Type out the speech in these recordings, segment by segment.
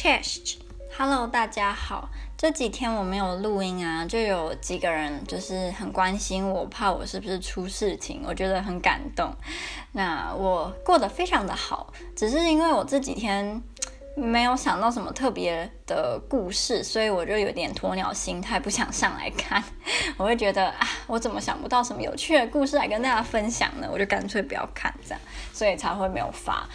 Chest，Hello，大家好。这几天我没有录音啊，就有几个人就是很关心我，怕我是不是出事情，我觉得很感动。那我过得非常的好，只是因为我这几天没有想到什么特别的故事，所以我就有点鸵鸟心态，不想上来看。我会觉得啊，我怎么想不到什么有趣的故事来跟大家分享呢？我就干脆不要看这样，所以才会没有发。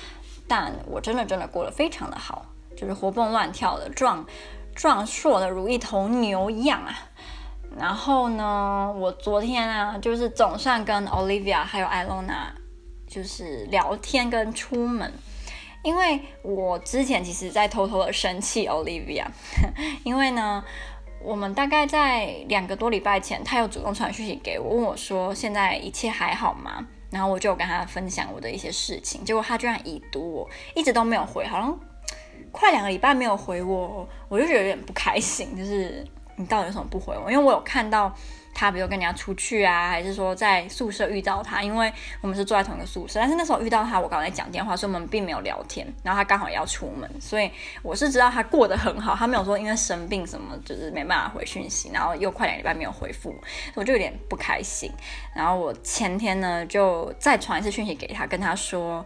但我真的真的过得非常的好，就是活蹦乱跳的，壮壮硕的如一头牛一样啊。然后呢，我昨天啊，就是总算跟 Olivia 还有 Ilona 就是聊天跟出门，因为我之前其实在偷偷的生气 Olivia，因为呢，我们大概在两个多礼拜前，他有主动传讯息给我，问我说现在一切还好吗？然后我就跟他分享我的一些事情，结果他居然已读我，一直都没有回，好像快两个礼拜没有回我，我就觉得有点不开心，就是你到底有什么不回我？因为我有看到。他比如跟人家出去啊，还是说在宿舍遇到他，因为我们是住在同一个宿舍，但是那时候遇到他，我刚才讲电话，所以我们并没有聊天。然后他刚好也要出门，所以我是知道他过得很好，他没有说因为生病什么就是没办法回讯息，然后又快两礼拜没有回复，我就有点不开心。然后我前天呢就再传一次讯息给他，跟他说，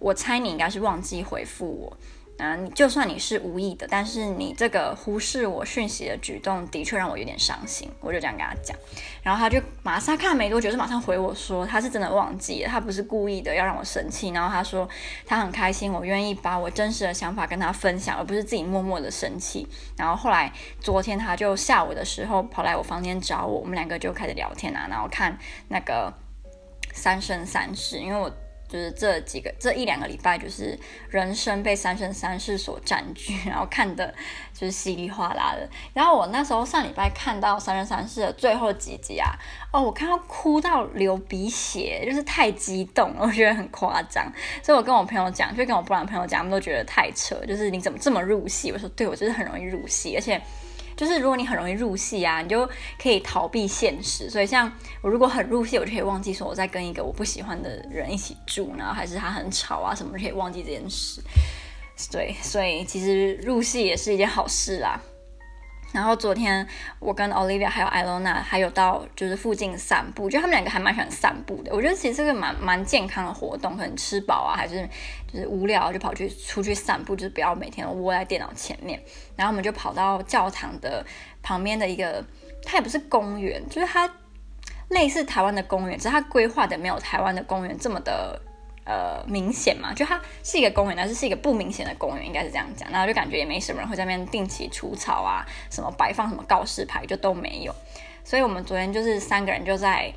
我猜你应该是忘记回复我。嗯，你就算你是无意的，但是你这个忽视我讯息的举动，的确让我有点伤心。我就这样跟他讲，然后他就马上看没多久，就马上回我说，他是真的忘记了，他不是故意的要让我生气。然后他说他很开心，我愿意把我真实的想法跟他分享，而不是自己默默的生气。然后后来昨天他就下午的时候跑来我房间找我，我们两个就开始聊天啊，然后看那个三生三世，因为我。就是这几个这一两个礼拜，就是人生被《三生三世》所占据，然后看的就是稀里哗啦的。然后我那时候上礼拜看到《三生三世》的最后几集啊，哦，我看到哭到流鼻血，就是太激动了，我觉得很夸张。所以我跟我朋友讲，就跟我波兰朋友讲，他们都觉得太扯，就是你怎么这么入戏？我说对，我就是很容易入戏，而且。就是如果你很容易入戏啊，你就可以逃避现实。所以像我如果很入戏，我就可以忘记说我在跟一个我不喜欢的人一起住，然后还是他很吵啊什么，就可以忘记这件事。对，所以其实入戏也是一件好事啦。然后昨天我跟 Olivia 还有 Ilona 还有到就是附近散步，就他们两个还蛮喜欢散步的。我觉得其实这个蛮蛮健康的活动，可能吃饱啊，还是就是无聊就跑去出去散步，就是不要每天都窝在电脑前面。然后我们就跑到教堂的旁边的一个，它也不是公园，就是它类似台湾的公园，只是它规划的没有台湾的公园这么的。呃，明显嘛，就它是一个公园，但是是一个不明显的公园，应该是这样讲。然后就感觉也没什么人会在那边定期除草啊，什么摆放什么告示牌就都没有。所以我们昨天就是三个人就在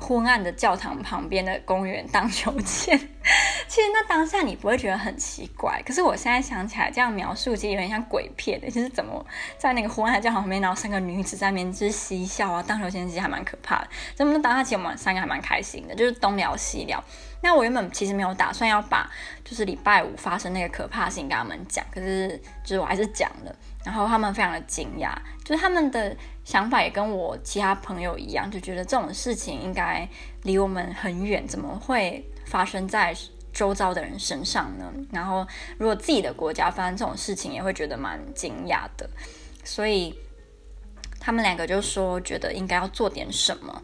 昏暗的教堂旁边的公园荡秋千。其实那当下你不会觉得很奇怪，可是我现在想起来这样描述，其实有点像鬼片的。就是怎么在那个昏暗的教堂旁边，然后三个女子在那边就是嬉笑啊，荡秋千，其实还蛮可怕的。所以我们当下其实我们三个还蛮开心的，就是东聊西聊。那我原本其实没有打算要把就是礼拜五发生那个可怕的事情跟他们讲，可是就是我还是讲了，然后他们非常的惊讶，就是他们的想法也跟我其他朋友一样，就觉得这种事情应该离我们很远，怎么会发生在周遭的人身上呢？然后如果自己的国家发生这种事情，也会觉得蛮惊讶的，所以他们两个就说觉得应该要做点什么。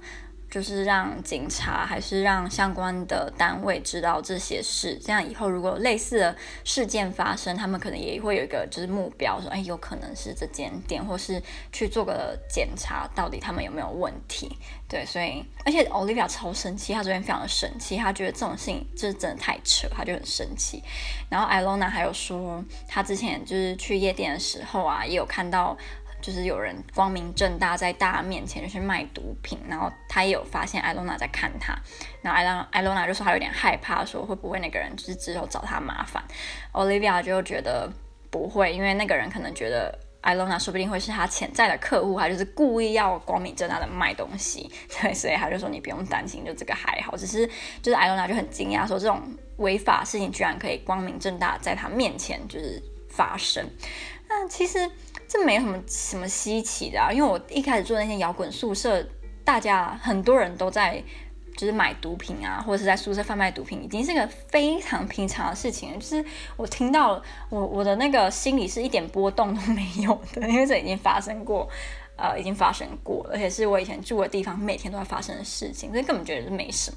就是让警察还是让相关的单位知道这些事，这样以后如果有类似的事件发生，他们可能也会有一个就是目标，说哎，有可能是这间店，或是去做个检查，到底他们有没有问题。对，所以而且 Olivia 超生气，她昨天非常的生气，她觉得这种事情就是真的太扯，她就很生气。然后 Ilona 还有说，她之前就是去夜店的时候啊，也有看到。就是有人光明正大在大家面前就去卖毒品，然后他也有发现艾洛娜在看他，然后艾洛艾洛娜就说他有点害怕，说会不会那个人就是之后找他麻烦。Olivia 就觉得不会，因为那个人可能觉得艾洛娜说不定会是他潜在的客户，他就是故意要光明正大的卖东西，对，所以他就说你不用担心，就这个还好，只是就是艾洛娜就很惊讶，说这种违法事情居然可以光明正大在他面前就是发生，那其实。这没什么什么稀奇的啊，因为我一开始住那些摇滚宿舍，大家很多人都在就是买毒品啊，或者是在宿舍贩卖毒品，已经是个非常平常的事情。就是我听到我我的那个心里是一点波动都没有的，因为这已经发生过，呃，已经发生过，而且是我以前住的地方每天都在发生的事情，所以根本觉得是没什么。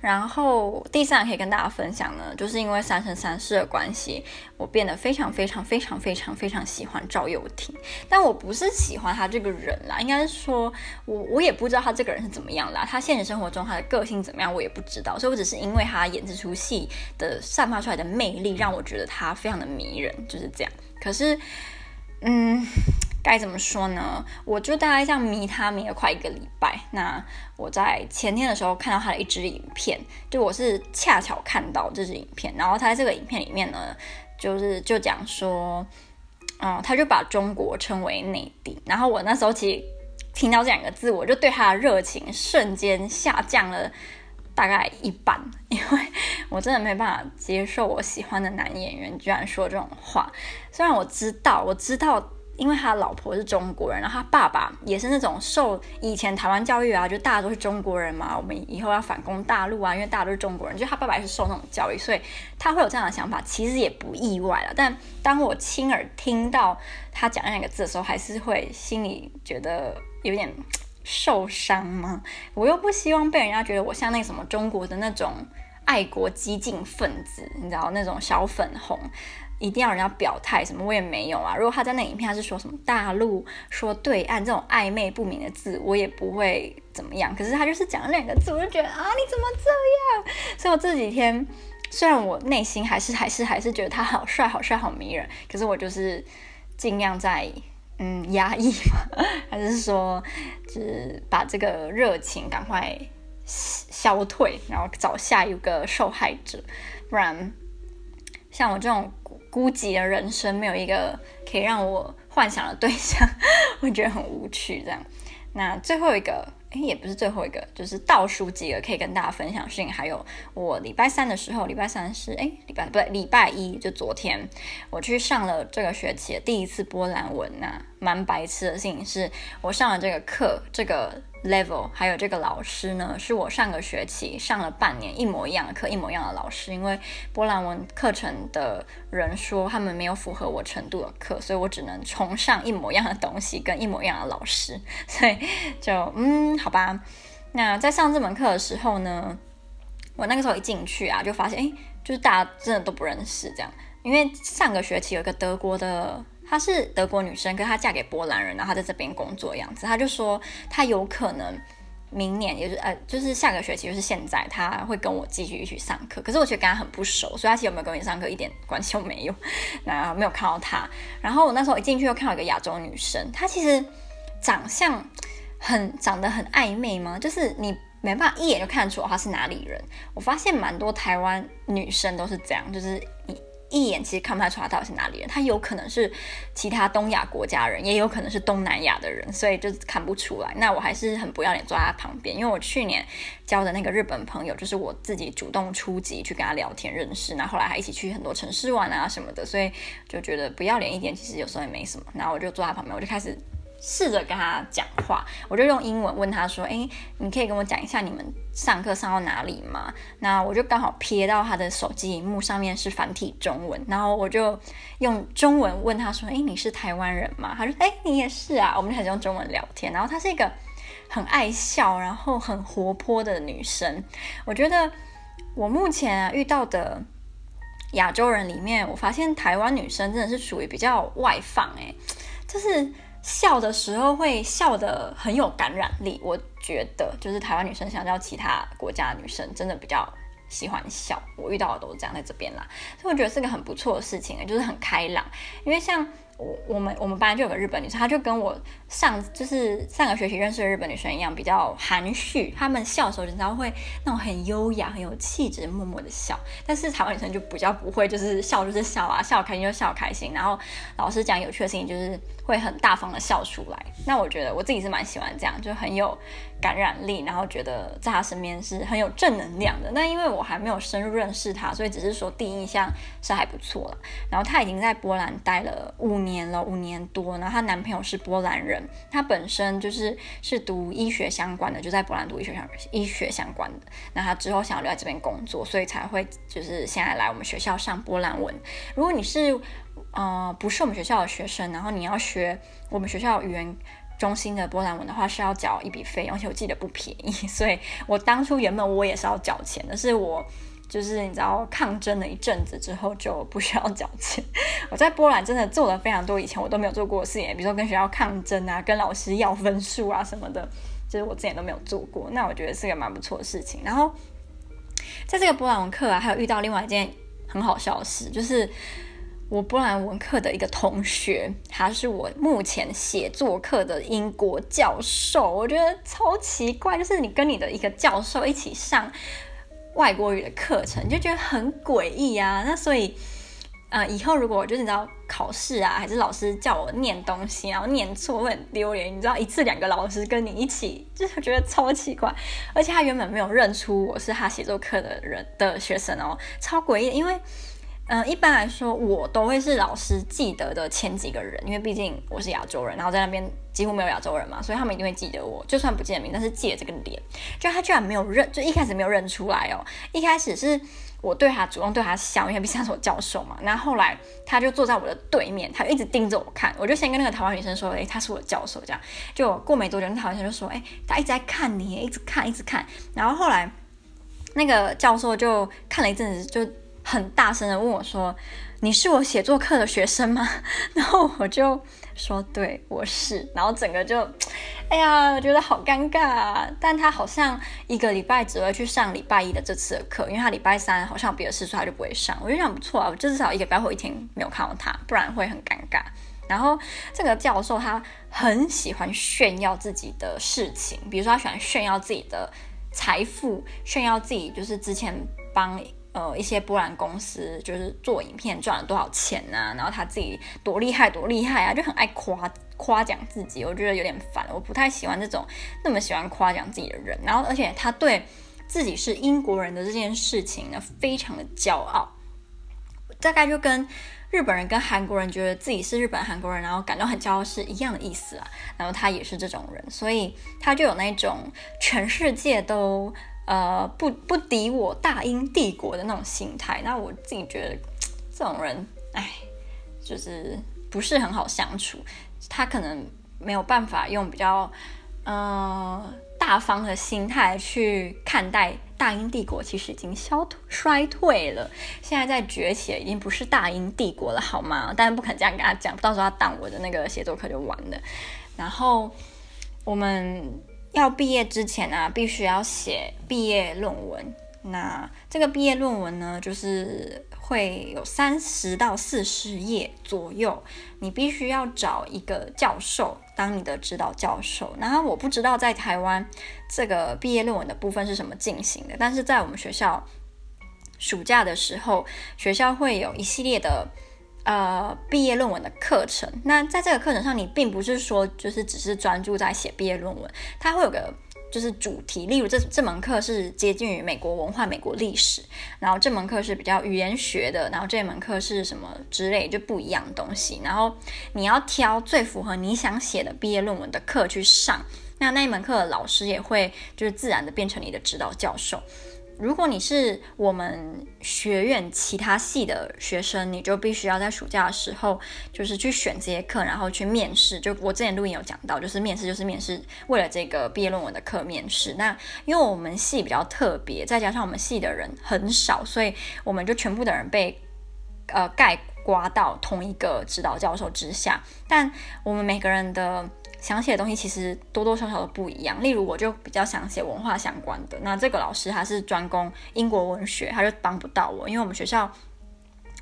然后第三可以跟大家分享呢，就是因为《三生三世》的关系，我变得非常非常非常非常非常喜欢赵又廷。但我不是喜欢他这个人啦，应该是说我我也不知道他这个人是怎么样啦。他现实生活中他的个性怎么样，我也不知道。所以我只是因为他演这出戏的散发出来的魅力，让我觉得他非常的迷人，就是这样。可是，嗯。该怎么说呢？我就大概这样迷他迷了快一个礼拜。那我在前天的时候看到他的一支影片，就我是恰巧看到这支影片，然后他在这个影片里面呢，就是就讲说，嗯，他就把中国称为内地。然后我那时候其实听到这两个字，我就对他的热情瞬间下降了大概一半，因为我真的没办法接受我喜欢的男演员居然说这种话。虽然我知道，我知道。因为他老婆是中国人，然后他爸爸也是那种受以前台湾教育啊，就大家都是中国人嘛，我们以后要反攻大陆啊，因为大家都是中国人，就他爸爸也是受那种教育，所以他会有这样的想法，其实也不意外了。但当我亲耳听到他讲那两个字的时候，还是会心里觉得有点受伤吗？我又不希望被人家觉得我像那个什么中国的那种爱国激进分子，你知道那种小粉红。一定要人家表态什么，我也没有啊。如果他在那影片他是说什么大陆、说对岸这种暧昧不明的字，我也不会怎么样。可是他就是讲了两个字，我就觉得啊，你怎么这样？所以我这几天虽然我内心还是还是还是觉得他好帅、好帅、好迷人，可是我就是尽量在嗯压抑嘛，还是说就是把这个热情赶快消退，然后找下一个受害者，不然像我这种。孤寂的人生没有一个可以让我幻想的对象，我觉得很无趣。这样，那最后一个。哎，也不是最后一个，就是倒数几个可以跟大家分享事情。还有我礼拜三的时候，礼拜三是哎，礼拜不对，礼拜一就昨天，我去上了这个学期的第一次波兰文呐、蛮白痴的事情是，我上了这个课，这个 level，还有这个老师呢，是我上个学期上了半年一模一样的课，一模一样的老师。因为波兰文课程的人说他们没有符合我程度的课，所以我只能重上一模一样的东西，跟一模一样的老师。所以就嗯。好吧，那在上这门课的时候呢，我那个时候一进去啊，就发现，哎，就是大家真的都不认识这样。因为上个学期有一个德国的，她是德国女生，可是她嫁给波兰人，然后她在这边工作样子。她就说，她有可能明年，也就是呃，就是下个学期，就是现在，她会跟我继续一起上课。可是我觉得跟她很不熟，所以她其实有没有跟我上课一点关系都没有，然后没有看到她。然后我那时候一进去又看到一个亚洲女生，她其实长相。很长得很暧昧吗？就是你没办法一眼就看出她是哪里人。我发现蛮多台湾女生都是这样，就是你一眼其实看不太出来到底是哪里人。他有可能是其他东亚国家人，也有可能是东南亚的人，所以就看不出来。那我还是很不要脸坐在他旁边，因为我去年交的那个日本朋友，就是我自己主动出击去跟他聊天认识，那后后来还一起去很多城市玩啊什么的，所以就觉得不要脸一点，其实有时候也没什么。然后我就坐在旁边，我就开始。试着跟他讲话，我就用英文问他说：“诶，你可以跟我讲一下你们上课上到哪里吗？”那我就刚好瞥到他的手机荧幕上面是繁体中文，然后我就用中文问他说：“诶，你是台湾人吗？”他说：“诶，你也是啊。”我们就开始用中文聊天。然后她是一个很爱笑，然后很活泼的女生。我觉得我目前啊遇到的亚洲人里面，我发现台湾女生真的是属于比较外放，诶，就是。笑的时候会笑得很有感染力，我觉得就是台湾女生相较其他国家的女生，真的比较喜欢笑。我遇到的都是这样，在这边啦，所以我觉得是个很不错的事情，就是很开朗，因为像。我我们我们班就有个日本女生，她就跟我上就是上个学期认识的日本女生一样，比较含蓄。她们笑的时候，你知道会那种很优雅、很有气质、默默的笑。但是台湾女生就比较不会，就是笑就是笑啊，笑开心就笑开心。然后老师讲有趣的事情，就是会很大方的笑出来。那我觉得我自己是蛮喜欢这样，就很有感染力，然后觉得在她身边是很有正能量的。那因为我还没有深入认识她，所以只是说第一印象是还不错了。然后她已经在波兰待了五年。了，五年多。然后她男朋友是波兰人，她本身就是是读医学相关的，就在波兰读医学相医学相关的。那她之后想要留在这边工作，所以才会就是现在来我们学校上波兰文。如果你是呃不是我们学校的学生，然后你要学我们学校语言中心的波兰文的话，是要缴一笔费用，而且我记得不便宜。所以我当初原本我也是要缴钱的，是我。就是你知道抗争了一阵子之后就不需要缴钱。我在波兰真的做了非常多以前我都没有做过的事情，比如说跟学校抗争啊，跟老师要分数啊什么的，就是我之前都没有做过。那我觉得是个蛮不错的事情。然后在这个波兰文课啊，还有遇到另外一件很好笑的事，就是我波兰文课的一个同学，他是我目前写作课的英国教授，我觉得超奇怪，就是你跟你的一个教授一起上。外国语的课程就觉得很诡异啊，那所以，呃，以后如果就是你知道考试啊，还是老师叫我念东西，然后念错会很丢脸，你知道一次两个老师跟你一起，就是觉得超奇怪，而且他原本没有认出我是他写作课的人的学生哦，超诡异，因为。嗯，一般来说，我都会是老师记得的前几个人，因为毕竟我是亚洲人，然后在那边几乎没有亚洲人嘛，所以他们一定会记得我，就算不记得名，但是记得这个脸。就他居然没有认，就一开始没有认出来哦。一开始是我对他主动对他笑，因为毕竟他是我教授嘛。然后后来他就坐在我的对面，他一直盯着我看。我就先跟那个台湾女生说：“诶，他是我的教授。”这样就过没多久，那台湾女生就说：“诶，他一直在看你，一直看，一直看。”然后后来那个教授就看了一阵子，就。很大声的问我说：“你是我写作课的学生吗？” 然后我就说：“对，我是。”然后整个就，哎呀，我觉得好尴尬啊。但他好像一个礼拜只会去上礼拜一的这次的课，因为他礼拜三好像别的事，所以他就不会上。我就想不错啊，我就至少一个礼拜或一天没有看到他，不然会很尴尬。然后这个教授他很喜欢炫耀自己的事情，比如说他喜欢炫耀自己的财富，炫耀自己就是之前帮。呃，一些波兰公司就是做影片赚了多少钱啊，然后他自己多厉害多厉害啊，就很爱夸夸奖自己，我觉得有点烦，我不太喜欢这种那么喜欢夸奖自己的人。然后，而且他对自己是英国人的这件事情呢，非常的骄傲，大概就跟日本人跟韩国人觉得自己是日本韩国人，然后感到很骄傲是一样的意思啊。然后他也是这种人，所以他就有那种全世界都。呃，不不敌我大英帝国的那种心态，那我自己觉得这种人，哎，就是不是很好相处。他可能没有办法用比较呃大方的心态去看待大英帝国，其实已经消衰退了，现在在崛起，已经不是大英帝国了，好吗？但是不肯这样跟他讲，到时候他当我的那个写作课就完了。然后我们。要毕业之前啊，必须要写毕业论文。那这个毕业论文呢，就是会有三十到四十页左右。你必须要找一个教授当你的指导教授。然后我不知道在台湾这个毕业论文的部分是什么进行的，但是在我们学校暑假的时候，学校会有一系列的。呃，毕业论文的课程，那在这个课程上，你并不是说就是只是专注在写毕业论文，它会有个就是主题，例如这这门课是接近于美国文化、美国历史，然后这门课是比较语言学的，然后这门课是什么之类就不一样的东西，然后你要挑最符合你想写的毕业论文的课去上，那那一门课的老师也会就是自然的变成你的指导教授。如果你是我们学院其他系的学生，你就必须要在暑假的时候，就是去选这些课，然后去面试。就我之前录音有讲到，就是面试就是面试，为了这个毕业论文的课面试。那因为我们系比较特别，再加上我们系的人很少，所以我们就全部的人被呃盖刮到同一个指导教授之下。但我们每个人的。想写的东西其实多多少少都不一样。例如，我就比较想写文化相关的，那这个老师他是专攻英国文学，他就帮不到我，因为我们学校。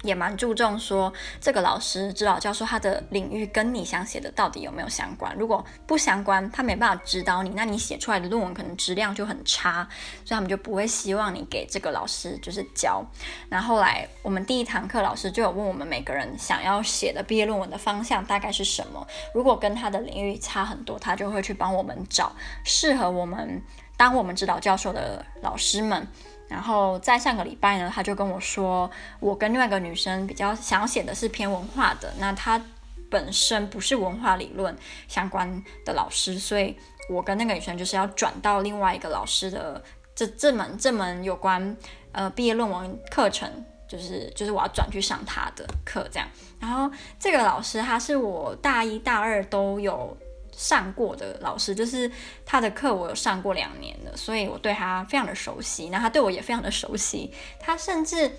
也蛮注重说这个老师指导教授他的领域跟你想写的到底有没有相关，如果不相关，他没办法指导你，那你写出来的论文可能质量就很差，所以他们就不会希望你给这个老师就是教。然后后来我们第一堂课老师就有问我们每个人想要写的毕业论文的方向大概是什么，如果跟他的领域差很多，他就会去帮我们找适合我们当我们指导教授的老师们。然后在上个礼拜呢，他就跟我说，我跟另外一个女生比较想写的是偏文化的，那他本身不是文化理论相关的老师，所以我跟那个女生就是要转到另外一个老师的这这门这门有关呃毕业论文课程，就是就是我要转去上他的课这样。然后这个老师他是我大一大二都有上过的老师，就是他的课我有上过两年的，所以我对他非常的熟悉，那他对我也非常的熟悉，他甚至。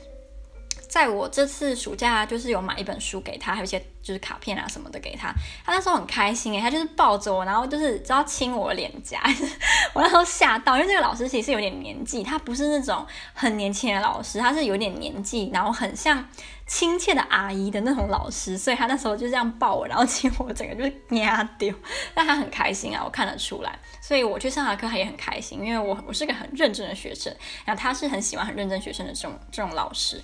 在我这次暑假，就是有买一本书给他，还有一些就是卡片啊什么的给他。他那时候很开心诶，他就是抱着我，然后就是只要亲我脸颊。我那时候吓到，因为这个老师其实有点年纪，他不是那种很年轻的老师，他是有点年纪，然后很像亲切的阿姨的那种老师。所以他那时候就这样抱我，然后亲我，整个就是压丢。但他很开心啊，我看得出来。所以我去上他课，他也很开心，因为我我是个很认真的学生，然后他是很喜欢很认真学生的这种 这种老师。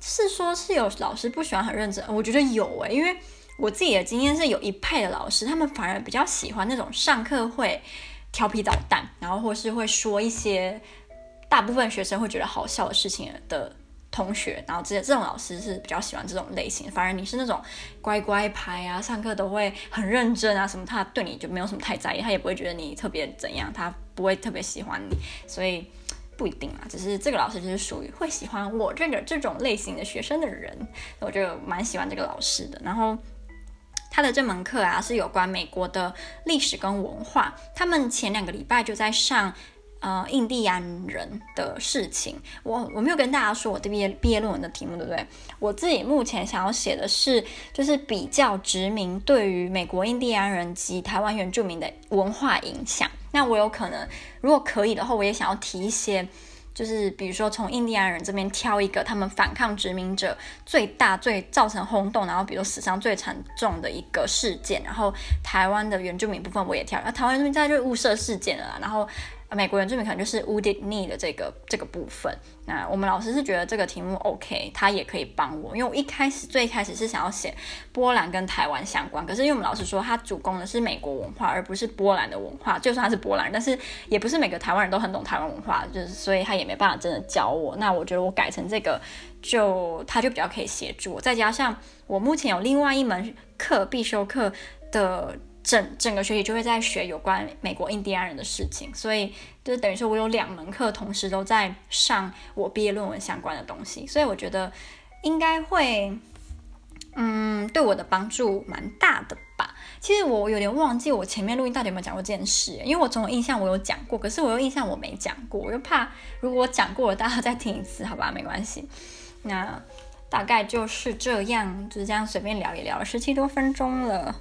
是说，是有老师不喜欢很认真，我觉得有诶，因为我自己的经验是有一派的老师，他们反而比较喜欢那种上课会调皮捣蛋，然后或是会说一些大部分学生会觉得好笑的事情的同学，然后这些这种老师是比较喜欢这种类型。反而你是那种乖乖牌啊，上课都会很认真啊什么，他对你就没有什么太在意，他也不会觉得你特别怎样，他不会特别喜欢你，所以。不一定啊，只是这个老师就是属于会喜欢我这个这种类型的学生的人，我就蛮喜欢这个老师的。然后他的这门课啊是有关美国的历史跟文化，他们前两个礼拜就在上。呃，印第安人的事情，我我没有跟大家说我的毕业毕业论文的题目，对不对？我自己目前想要写的是，就是比较殖民对于美国印第安人及台湾原住民的文化影响。那我有可能，如果可以的话，我也想要提一些，就是比如说从印第安人这边挑一个他们反抗殖民者最大、最造成轰动，然后比如死伤最惨重的一个事件。然后台湾的原住民部分我也挑，那台湾原住民在就是雾社事件了，然后。美国原住民可能就是 Wounded Knee 的这个这个部分。那我们老师是觉得这个题目 OK，他也可以帮我，因为我一开始最开始是想要写波兰跟台湾相关，可是因为我们老师说他主攻的是美国文化，而不是波兰的文化。就算他是波兰人，但是也不是每个台湾人都很懂台湾文化，就是所以他也没办法真的教我。那我觉得我改成这个，就他就比较可以协助我。再加上我目前有另外一门课必修课的。整整个学期就会在学有关美国印第安人的事情，所以就等于说我有两门课同时都在上我毕业论文相关的东西，所以我觉得应该会，嗯，对我的帮助蛮大的吧。其实我有点忘记我前面录音到底有没有讲过这件事，因为我总有印象我有讲过，可是我又印象我没讲过，我又怕如果我讲过了大家再听一次，好吧，没关系。那大概就是这样，就是这样随便聊一聊，十七多分钟了。